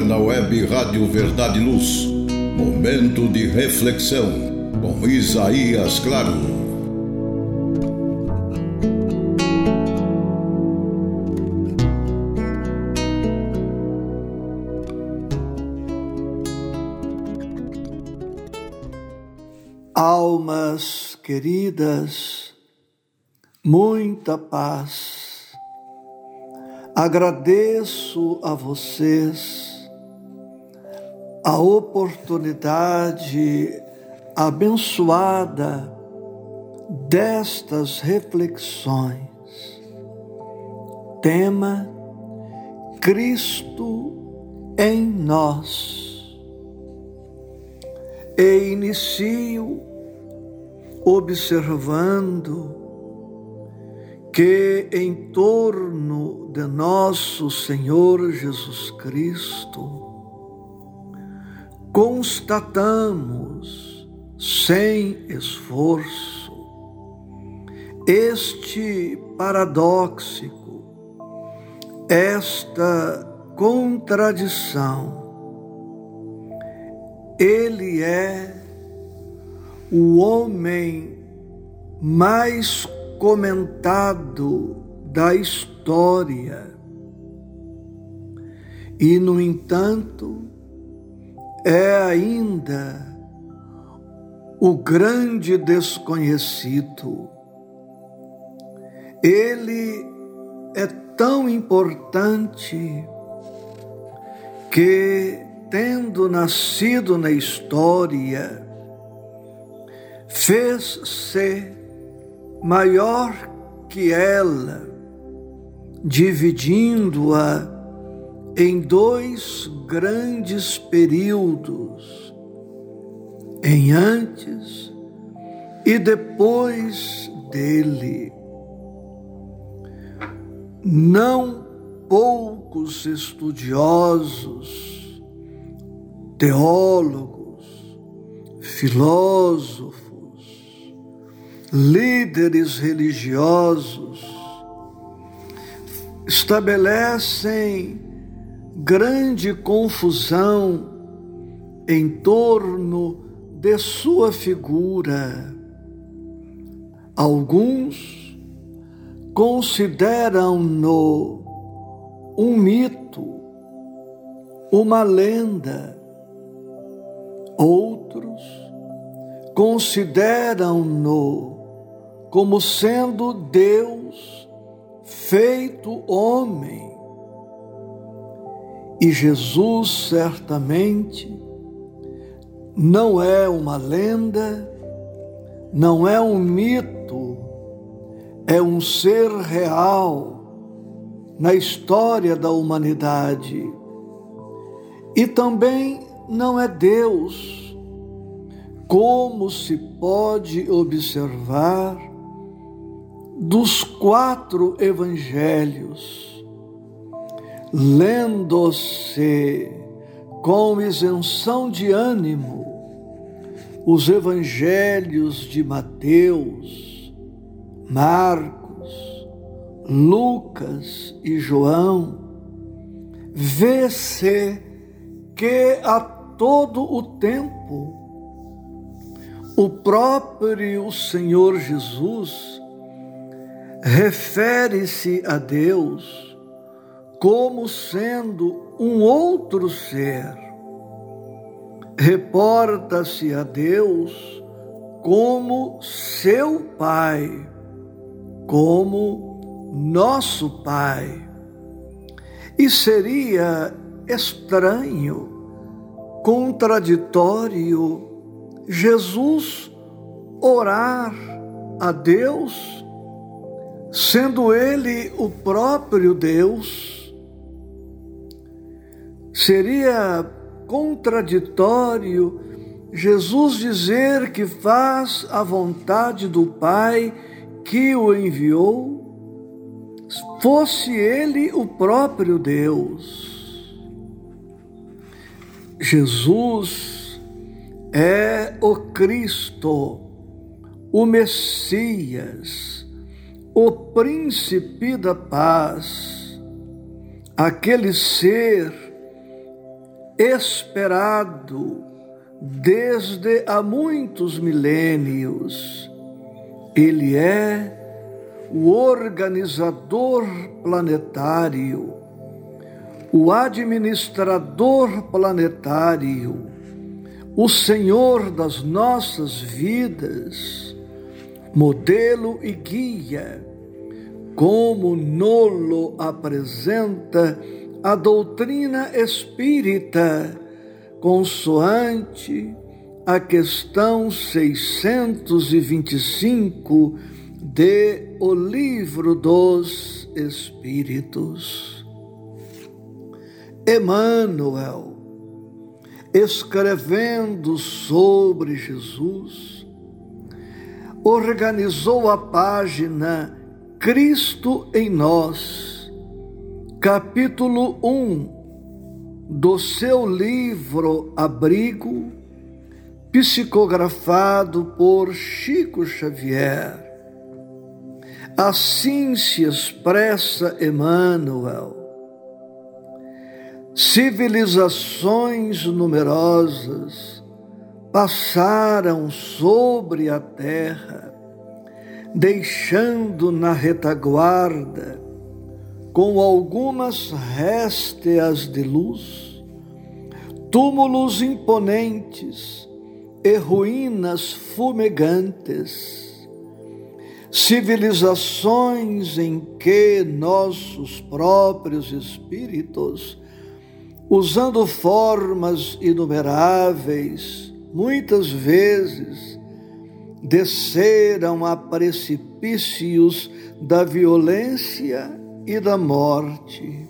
agora na web Rádio Verdade e Luz. Momento de reflexão com Isaías Claro. Almas queridas, muita paz Agradeço a vocês a oportunidade abençoada destas reflexões. Tema Cristo em nós. E inicio observando que em torno de nosso Senhor Jesus Cristo constatamos sem esforço este paradoxico, esta contradição. Ele é o homem mais comentado da história. E, no entanto, é ainda o grande desconhecido. Ele é tão importante que, tendo nascido na história, fez-se maior que ela, dividindo-a em dois grandes períodos, em antes e depois dele. Não poucos estudiosos, teólogos, filósofos, líderes religiosos estabelecem grande confusão em torno de sua figura. Alguns consideram-no um mito, uma lenda. Outros consideram-no como sendo Deus feito homem. E Jesus certamente não é uma lenda, não é um mito, é um ser real na história da humanidade. E também não é Deus, como se pode observar dos quatro evangelhos, lendo-se com isenção de ânimo os evangelhos de Mateus, Marcos, Lucas e João, vê-se que a todo o tempo o próprio Senhor Jesus refere-se a Deus como sendo um outro ser. Reporta-se a Deus como seu Pai, como nosso Pai. E seria estranho, contraditório, Jesus orar a Deus sendo ele o próprio Deus, seria contraditório Jesus dizer que faz a vontade do Pai que o enviou, fosse ele o próprio Deus. Jesus é o Cristo, o Messias, o príncipe da paz, aquele ser esperado desde há muitos milênios. Ele é o organizador planetário, o administrador planetário, o Senhor das nossas vidas, modelo e guia, como nolo apresenta a doutrina espírita, consoante a questão 625 de O Livro dos Espíritos. Emmanuel, escrevendo sobre Jesus, organizou a página Cristo em Nós capítulo 1 do seu livro Abrigo, psicografado por Chico Xavier. Assim se expressa Emmanuel. Civilizações numerosas passaram sobre a terra, deixando na retaguarda com algumas résteas de luz, túmulos imponentes e ruínas fumegantes, civilizações em que nossos próprios espíritos, usando formas inumeráveis, muitas vezes desceram a precipícios da violência e da morte,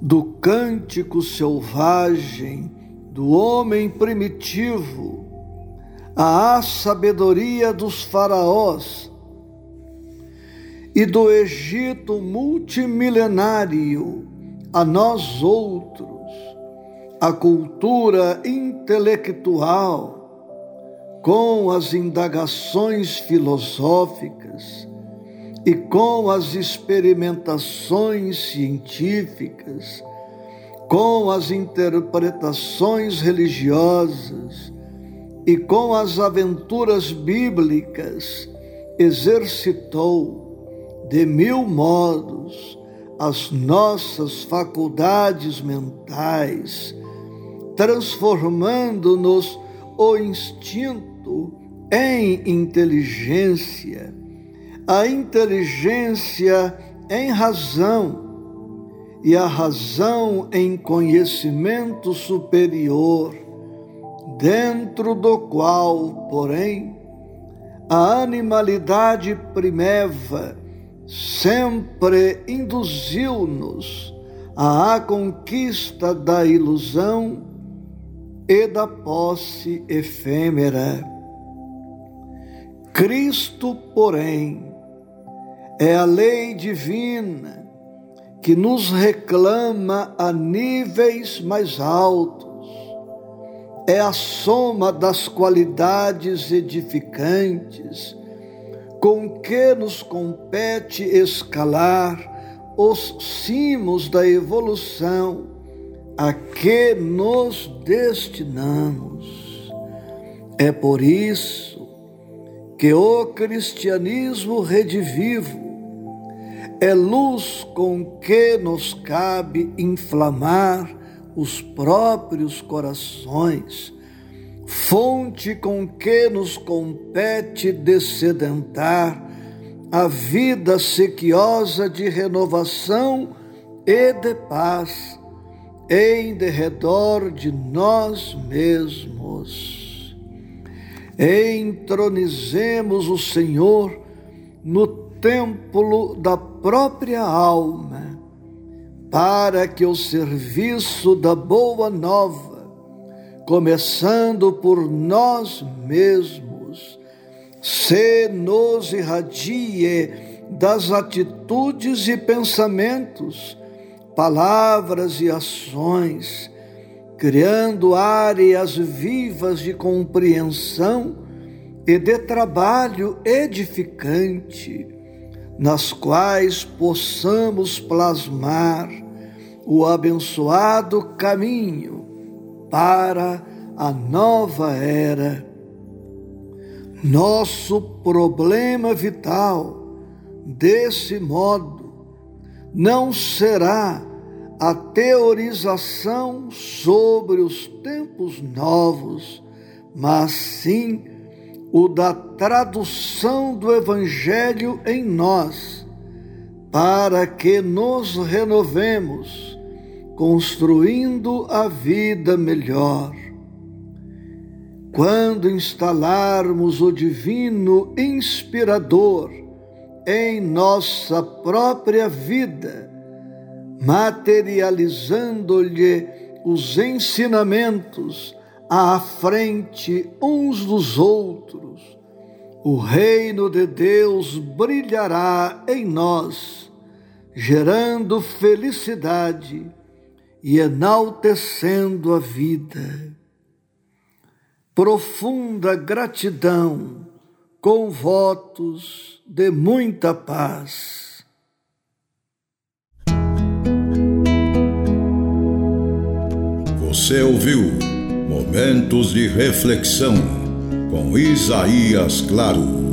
do cântico selvagem do homem primitivo, à sabedoria dos faraós e do Egito multimilenário a nós outros, a cultura intelectual com as indagações filosóficas e com as experimentações científicas, com as interpretações religiosas e com as aventuras bíblicas, exercitou de mil modos as nossas faculdades mentais, transformando-nos o instinto em inteligência a inteligência em razão e a razão em conhecimento superior, dentro do qual, porém, a animalidade primeva sempre induziu-nos à conquista da ilusão e da posse efêmera. Cristo, porém, é a lei divina que nos reclama a níveis mais altos. É a soma das qualidades edificantes com que nos compete escalar os cimos da evolução a que nos destinamos. É por isso que o cristianismo redivivo é luz com que nos cabe inflamar os próprios corações, fonte com que nos compete descedentar a vida sequiosa de renovação e de paz em derredor de nós mesmos. Entronizemos o Senhor no templo da própria alma, para que o serviço da boa nova, começando por nós mesmos, se nos irradie das atitudes e pensamentos, palavras e ações criando áreas vivas de compreensão e de trabalho edificante, nas quais possamos plasmar o abençoado caminho para a nova era. Nosso problema vital, desse modo, não será a teorização sobre os tempos novos, mas sim o da tradução do Evangelho em nós, para que nos renovemos construindo a vida melhor. Quando instalarmos o Divino Inspirador em nossa própria vida, materializando-lhe os ensinamentos à frente uns dos outros, o reino de Deus brilhará em nós, gerando felicidade e enaltecendo a vida. Profunda gratidão com votos de muita paz. Você ouviu Momentos de Reflexão com Isaías Claro.